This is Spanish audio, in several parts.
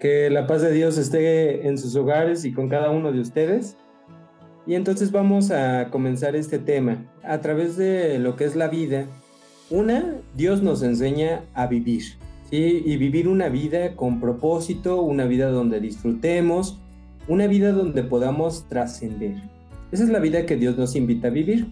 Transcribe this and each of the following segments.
Que la paz de Dios esté en sus hogares y con cada uno de ustedes. Y entonces vamos a comenzar este tema. A través de lo que es la vida, una, Dios nos enseña a vivir. Y vivir una vida con propósito, una vida donde disfrutemos, una vida donde podamos trascender. Esa es la vida que Dios nos invita a vivir.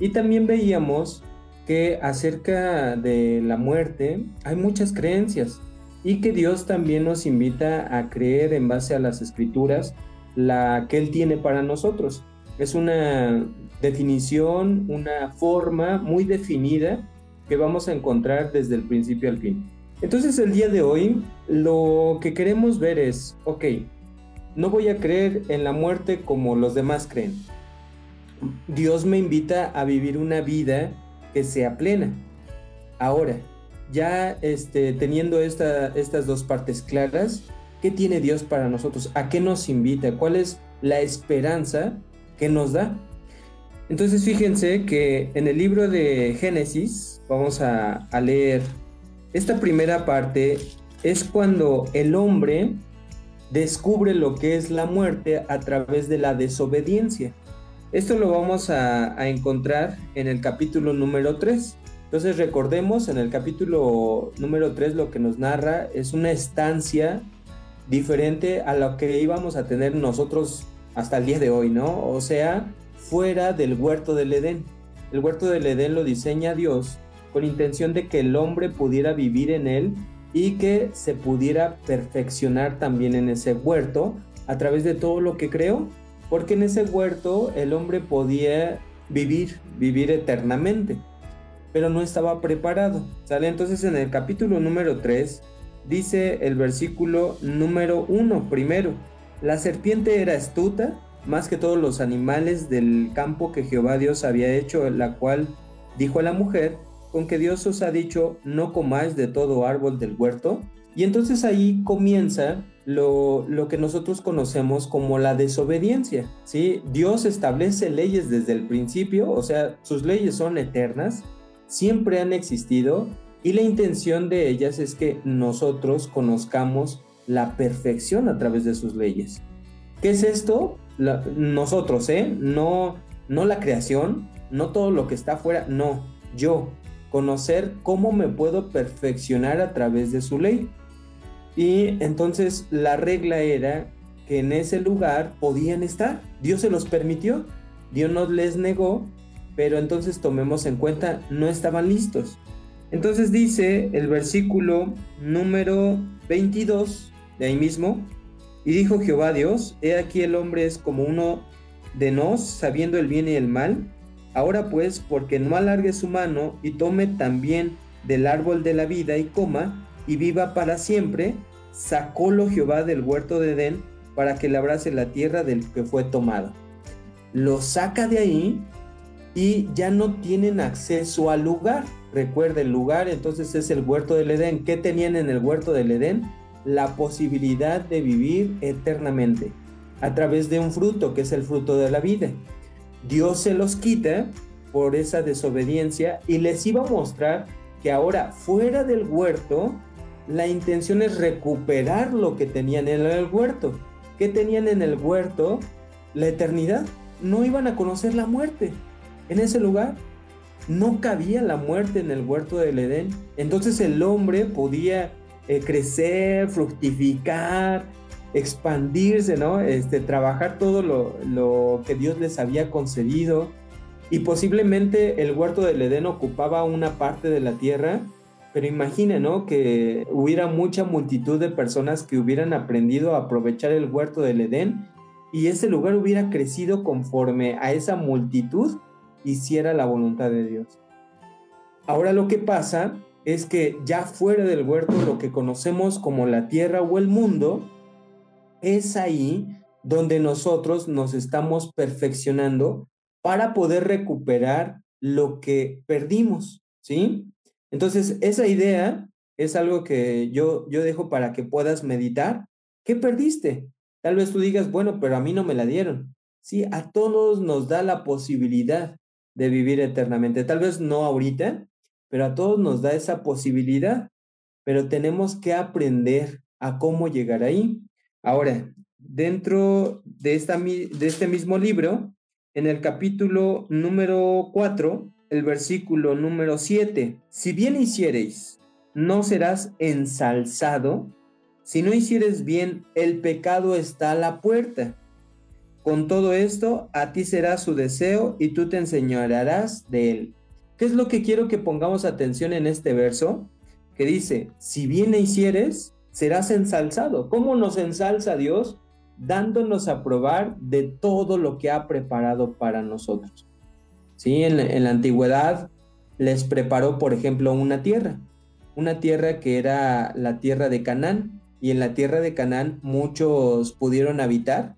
Y también veíamos que acerca de la muerte hay muchas creencias y que Dios también nos invita a creer en base a las escrituras la que Él tiene para nosotros. Es una definición, una forma muy definida que vamos a encontrar desde el principio al fin. Entonces el día de hoy lo que queremos ver es, ok, no voy a creer en la muerte como los demás creen. Dios me invita a vivir una vida que sea plena. Ahora, ya este, teniendo estas dos partes claras, ¿qué tiene Dios para nosotros? ¿A qué nos invita? ¿Cuál es la esperanza que nos da? Entonces fíjense que en el libro de Génesis, vamos a, a leer, esta primera parte es cuando el hombre descubre lo que es la muerte a través de la desobediencia. Esto lo vamos a, encontrar en el capítulo número 3. Entonces recordemos, en el capítulo número 3 lo que nos narra es una estancia diferente a lo que íbamos a tener nosotros hasta el día de hoy, ¿no? O sea, fuera del huerto del Edén. El huerto del Edén lo diseña Dios con intención de que el hombre pudiera vivir en él y que se pudiera perfeccionar también en ese huerto a través de todo lo que creó porque en ese huerto el hombre podía vivir, vivir eternamente, pero no estaba preparado. ¿Sale? Entonces en el capítulo número 3 dice el versículo número 1 primero, la serpiente era astuta más que todos los animales del campo que Jehová Dios había hecho, la cual dijo a la mujer, con que Dios os ha dicho, no comáis de todo árbol del huerto. Y entonces ahí comienza lo, que nosotros conocemos como la desobediencia. ¿sí? Dios establece leyes desde el principio, o sea, sus leyes son eternas, siempre han existido y la intención de ellas es que nosotros conozcamos la perfección a través de sus leyes. ¿Qué es esto? nosotros, ¿eh? No, no la creación, no todo lo que está afuera, no, yo. Conocer cómo me puedo perfeccionar a través de su ley. Y entonces la regla era que en ese lugar podían estar. Dios se los permitió, Dios no les negó, pero entonces tomemos en cuenta, no estaban listos. Entonces dice el versículo número 22 de ahí mismo, y dijo Jehová Dios, he aquí el hombre es como uno de nos, sabiendo el bien y el mal. Ahora pues, porque no alargue su mano y tome también del árbol de la vida y coma, y viva para siempre, sacólo Jehová del huerto de Edén para que labrase la tierra del que fue tomado. Lo saca de ahí y ya no tienen acceso al lugar. Recuerda, el lugar entonces es el huerto del Edén. ¿Qué tenían en el huerto del Edén? La posibilidad de vivir eternamente a través de un fruto que es el fruto de la vida. Dios se los quita por esa desobediencia y les iba a mostrar que ahora fuera del huerto la intención es recuperar lo que tenían en el huerto. ¿Qué tenían en el huerto? La eternidad. No iban a conocer la muerte. En ese lugar no cabía la muerte en el huerto del Edén. Entonces el hombre podía eh, crecer, fructificar, expandirse, ¿no? Este, trabajar todo lo, que Dios les había concedido. Y posiblemente el huerto del Edén ocupaba una parte de la tierra pero imagina, ¿no? Que hubiera mucha multitud de personas que hubieran aprendido a aprovechar el huerto del Edén y ese lugar hubiera crecido conforme a esa multitud hiciera la voluntad de Dios. Ahora lo que pasa es que ya fuera del huerto, lo que conocemos como la tierra o el mundo, es ahí donde nosotros nos estamos perfeccionando para poder recuperar lo que perdimos, ¿sí? Entonces, esa idea es algo que yo, yo dejo para que puedas meditar. ¿Qué perdiste? Tal vez tú digas, bueno, pero a mí no me la dieron. Sí, a todos nos da la posibilidad de vivir eternamente. Tal vez no ahorita, pero a todos nos da esa posibilidad. Pero tenemos que aprender a cómo llegar ahí. Ahora, dentro de, esta, de este mismo libro, en el capítulo número 4, el versículo número 7, si bien hiciereis, no serás ensalzado, si no hicieres bien, el pecado está a la puerta. Con todo esto, a ti será su deseo y tú te enseñarás de él. ¿Qué es lo que quiero que pongamos atención en este verso? Que dice, si bien hicieres, serás ensalzado. ¿Cómo nos ensalza Dios? Dándonos a probar de todo lo que ha preparado para nosotros. ¿Sí? En, en la antigüedad les preparó, por ejemplo, una tierra, una tierra que era la tierra de Canaán, y en la tierra de Canaán muchos pudieron habitar,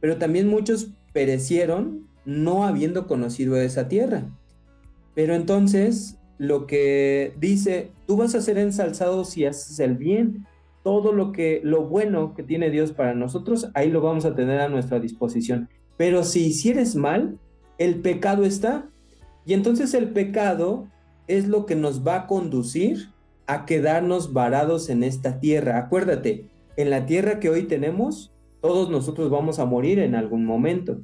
pero también muchos perecieron no habiendo conocido esa tierra. Pero entonces lo que dice, tú vas a ser ensalzado si haces el bien. Todo lo que lo bueno que tiene Dios para nosotros, ahí lo vamos a tener a nuestra disposición. Pero si hicieres mal, el pecado está. Y entonces el pecado es lo que nos va a conducir a quedarnos varados en esta tierra. Acuérdate, en la tierra que hoy tenemos, todos nosotros vamos a morir en algún momento.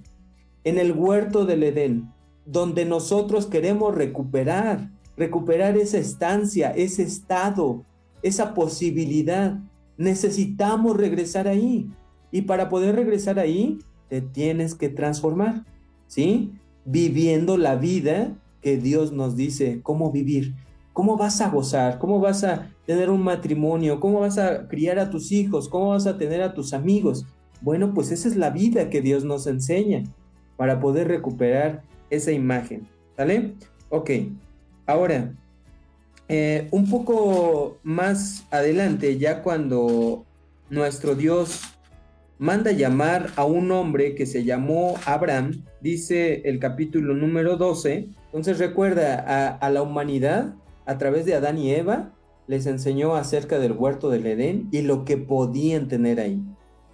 En el huerto del Edén, donde nosotros queremos recuperar, recuperar esa estancia, ese estado, esa posibilidad. Necesitamos regresar ahí. Y para poder regresar ahí, te tienes que transformar, ¿sí? Viviendo la vida que Dios nos dice cómo vivir. ¿Cómo vas a gozar? ¿Cómo vas a tener un matrimonio? ¿Cómo vas a criar a tus hijos? ¿Cómo vas a tener a tus amigos? Bueno, pues esa es la vida que Dios nos enseña para poder recuperar esa imagen. ¿Sale? Ok. Ahora, eh, un poco más adelante, ya cuando nuestro Dios manda llamar a un hombre que se llamó Abraham, dice el capítulo número 12, entonces recuerda a, a la humanidad a través de Adán y Eva, les enseñó acerca del huerto del Edén y lo que podían tener ahí.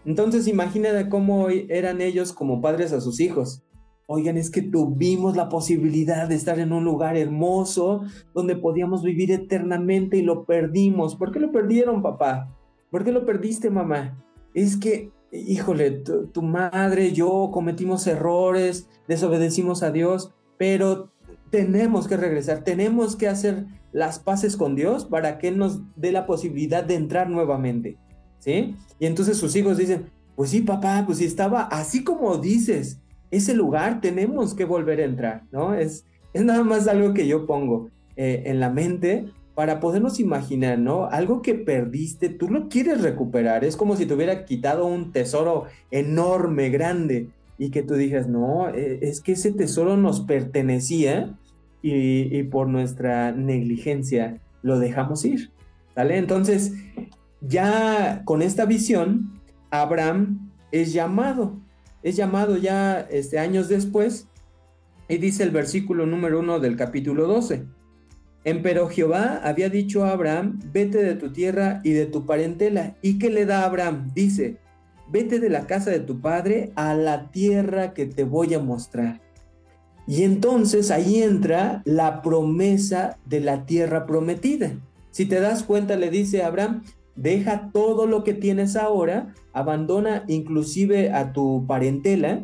Entonces imagínate cómo eran ellos como padres a sus hijos. Oigan, es que tuvimos la posibilidad de estar en un lugar hermoso donde podíamos vivir eternamente y lo perdimos. ¿Por qué lo perdieron, papá? ¿Por qué lo perdiste, mamá? Es que, híjole, tu, tu madre, yo cometimos errores, desobedecimos a Dios, pero tenemos que regresar, tenemos que hacer las paces con Dios para que nos dé la posibilidad de entrar nuevamente. ¿Sí? Y entonces sus hijos dicen, pues sí, papá, pues si estaba así como dices, ese lugar tenemos que volver a entrar, ¿no? Es, es nada más algo que yo pongo eh, en la mente para podernos imaginar, ¿no? Algo que perdiste, tú lo quieres recuperar, es como si te hubiera quitado un tesoro enorme, grande, y que tú digas, no, eh, es que ese tesoro nos pertenecía y, y por nuestra negligencia lo dejamos ir, ¿vale? Entonces, ya con esta visión, Abraham es llamado es llamado ya este, años después y dice el versículo número uno del capítulo 12. Empero Jehová había dicho a Abraham, vete de tu tierra y de tu parentela. ¿Y qué le da a Abraham? Dice, vete de la casa de tu padre a la tierra que te voy a mostrar. Y entonces ahí entra la promesa de la tierra prometida. Si te das cuenta, le dice Abraham, deja todo lo que tienes ahora, abandona inclusive a tu parentela,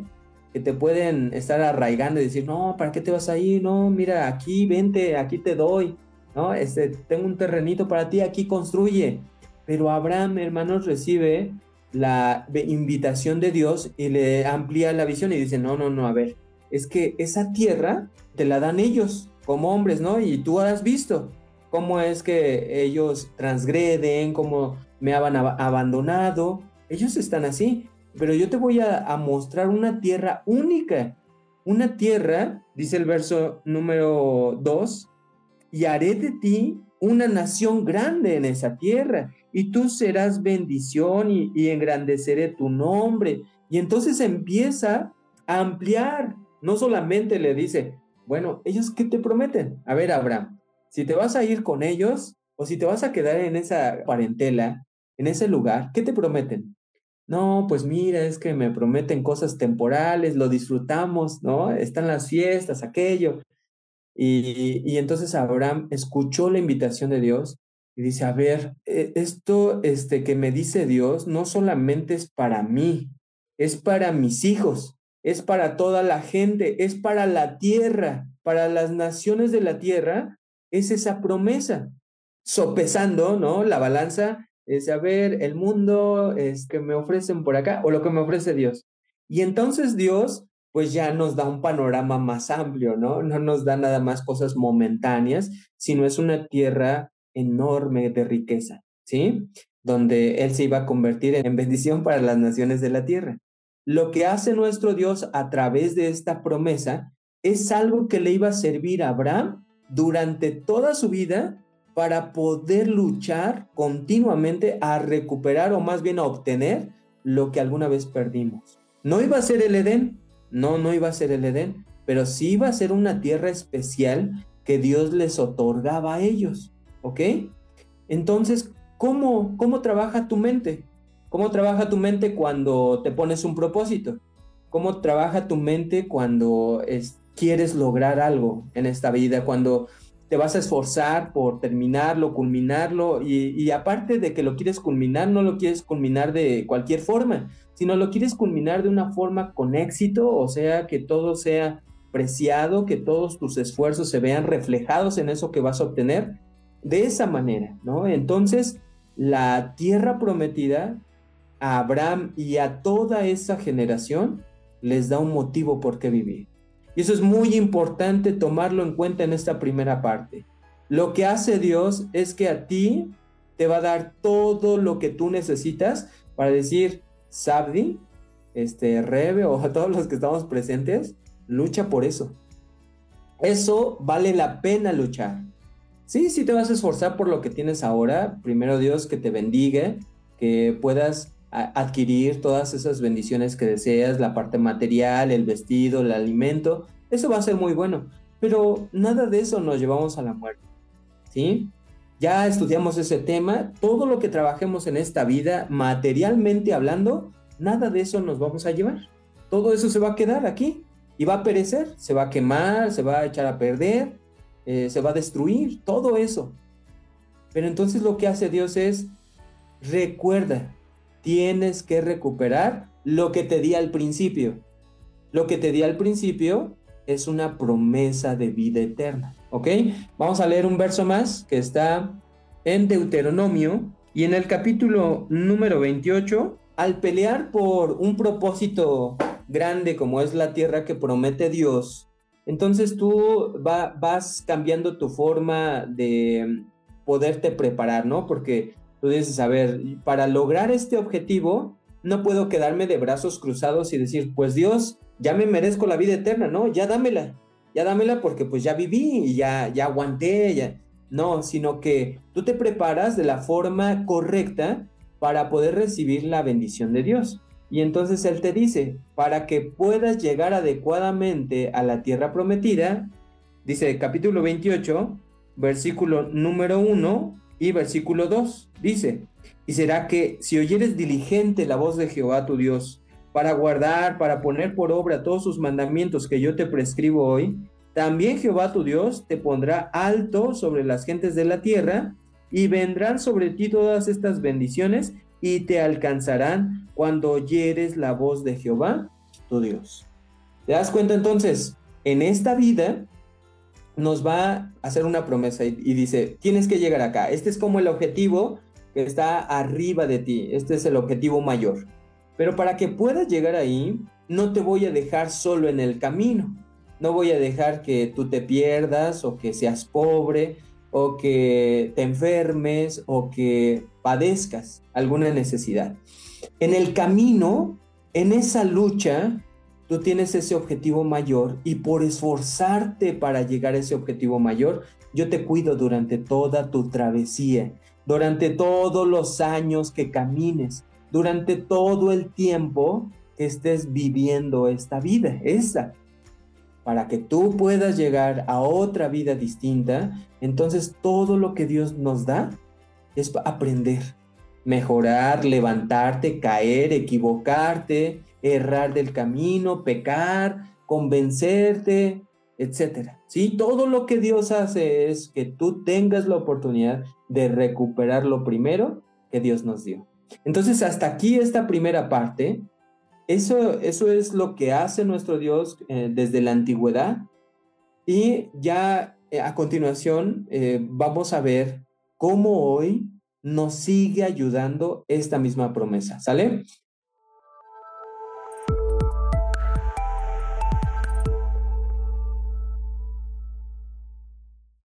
que te pueden estar arraigando y decir, no, ¿para qué te vas a ir? No, mira, aquí, vente, aquí te doy, ¿no? Este, tengo un terrenito para ti, aquí construye. Pero Abraham, hermanos, recibe la invitación de Dios y le amplía la visión y dice, no, no, no, a ver, es que esa tierra te la dan ellos como hombres, ¿no? Y tú has visto, cómo es que ellos transgreden, cómo me han abandonado. Ellos están así, pero yo te voy a, mostrar una tierra única, una tierra, dice el verso número 2, y haré de ti una nación grande en esa tierra, y tú serás bendición y, y engrandeceré tu nombre. Y entonces empieza a ampliar, no solamente le dice, bueno, ellos qué te prometen? A ver, Abraham, si te vas a ir con ellos o si te vas a quedar en esa parentela, en ese lugar, ¿qué te prometen? No, pues mira, es que me prometen cosas temporales, lo disfrutamos, ¿no? Están las fiestas, aquello. Y, y entonces Abraham escuchó la invitación de Dios y dice, a ver, e, esto este, que me dice Dios no solamente es para mí, es para mis hijos, es para toda la gente, es para la tierra, para las naciones de la tierra, es esa promesa. Sopesando, ¿no? La balanza es, a ver, el mundo es que me ofrecen por acá o lo que me ofrece Dios. Y entonces Dios, pues ya nos da un panorama más amplio, ¿no? No nos da nada más cosas momentáneas, sino es una tierra enorme de riqueza, ¿sí? Donde Él se iba a convertir en bendición para las naciones de la tierra. Lo que hace nuestro Dios a través de esta promesa es algo que le iba a servir a Abraham durante toda su vida para poder luchar continuamente a recuperar o más bien a obtener lo que alguna vez perdimos. No iba a ser el Edén, no, no iba a ser el Edén, pero sí iba a ser una tierra especial que Dios les otorgaba a ellos. ¿Ok? Entonces, ¿cómo, cómo trabaja tu mente? ¿Cómo trabaja tu mente cuando te pones un propósito? ¿Cómo trabaja tu mente cuando quieres lograr algo en esta vida? Cuando te vas a esforzar por terminarlo, culminarlo, y, aparte de que lo quieres culminar, no lo quieres culminar de cualquier forma, sino lo quieres culminar de una forma con éxito, o sea, que todo sea preciado, que todos tus esfuerzos se vean reflejados en eso que vas a obtener de esa manera, ¿no? Entonces, la tierra prometida a Abraham y a toda esa generación les da un motivo por qué vivir. Y eso es muy importante tomarlo en cuenta en esta primera parte. Lo que hace Dios es que a ti te va a dar todo lo que tú necesitas para decir, Sabdi, este, Rebe o a todos los que estamos presentes, lucha por eso. Eso vale la pena luchar. Sí, sí te vas a esforzar por lo que tienes ahora. Primero Dios que te bendiga, que puedas adquirir todas esas bendiciones que deseas, la parte material, el vestido, el alimento. Eso va a ser muy bueno. Pero nada de eso nos llevamos a la muerte. ¿Sí? Ya estudiamos ese tema. Todo lo que trabajemos en esta vida, materialmente hablando, nada de eso nos vamos a llevar. Todo eso se va a quedar aquí y va a perecer, se va a quemar, se va a echar a perder eh, se va a destruir, todo eso. Pero entonces lo que hace Dios es, recuerda, tienes que recuperar lo que te di al principio. Lo que te di al principio es una promesa de vida eterna. ¿Ok? Vamos a leer un verso más que está en Deuteronomio y en el capítulo número 28, al pelear por un propósito grande como es la tierra que promete Dios, entonces tú vas cambiando tu forma de poderte preparar, ¿no? Porque tú dices, a ver, para lograr este objetivo, no puedo quedarme de brazos cruzados y decir, pues Dios, ya me merezco la vida eterna, ¿no? Ya dámela, ya dámela porque pues ya viví y ya, ya aguanté, ya... No, sino que tú te preparas de la forma correcta para poder recibir la bendición de Dios. Y entonces Él te dice, para que puedas llegar adecuadamente a la tierra prometida, dice capítulo 28, versículo número 1 y versículo 2, dice, y será que si oyeres diligente la voz de Jehová tu Dios, para guardar, para poner por obra todos sus mandamientos que yo te prescribo hoy, también Jehová tu Dios te pondrá alto sobre las gentes de la tierra, y vendrán sobre ti todas estas bendiciones y te alcanzarán cuando oyeres la voz de Jehová, tu Dios. ¿Te das cuenta entonces? En esta vida nos va a hacer una promesa y, dice, tienes que llegar acá. Este es como el objetivo que está arriba de ti. Este es el objetivo mayor. Pero para que puedas llegar ahí, no te voy a dejar solo en el camino. No voy a dejar que tú te pierdas o que seas pobre o que te enfermes o que padezcas alguna necesidad. En el camino, en esa lucha, tú tienes ese objetivo mayor y por esforzarte para llegar a ese objetivo mayor, yo te cuido durante toda tu travesía, durante todos los años que camines, durante todo el tiempo que estés viviendo esta vida, esa. Para que tú puedas llegar a otra vida distinta, entonces todo lo que Dios nos da es aprender, mejorar, levantarte, caer, equivocarte, errar del camino, pecar, convencerte, etcétera. ¿Sí? Todo lo que Dios hace es que tú tengas la oportunidad de recuperar lo primero que Dios nos dio. Entonces, hasta aquí esta primera parte, eso, eso es lo que hace nuestro Dios eh, desde la antigüedad. Y ya eh, a continuación eh, vamos a ver cómo hoy nos sigue ayudando esta misma promesa, ¿sale?